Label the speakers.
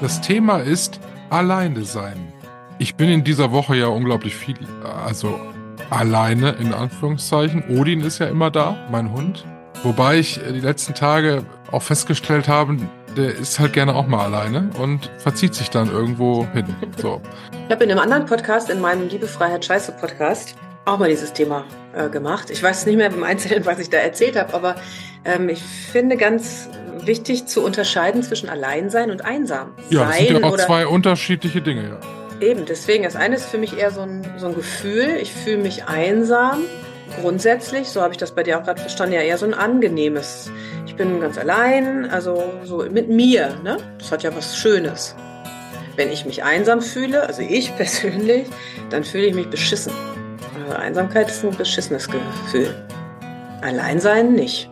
Speaker 1: Das Thema ist alleine sein. Ich bin in dieser Woche ja unglaublich viel, also alleine in Anführungszeichen. Odin ist ja immer da, mein Hund. Wobei ich die letzten Tage auch festgestellt habe, der ist halt gerne auch mal alleine und verzieht sich dann irgendwo hin. So.
Speaker 2: Ich habe in einem anderen Podcast, in meinem Liebe Freiheit Scheiße Podcast, auch mal dieses Thema äh, gemacht. Ich weiß nicht mehr im Einzelnen, was ich da erzählt habe, aber ähm, ich finde ganz wichtig zu unterscheiden zwischen Alleinsein und einsam.
Speaker 1: Ja, das sind ja auch zwei unterschiedliche Dinge, ja.
Speaker 2: Eben, deswegen, das eine ist für mich eher so ein, so ein Gefühl, ich fühle mich einsam. Grundsätzlich, so habe ich das bei dir auch gerade verstanden, ja eher so ein angenehmes. Ich bin ganz allein, also so mit mir, ne? Das hat ja was Schönes. Wenn ich mich einsam fühle, also ich persönlich, dann fühle ich mich beschissen. Also Einsamkeit ist ein beschissenes Gefühl. Alleinsein nicht.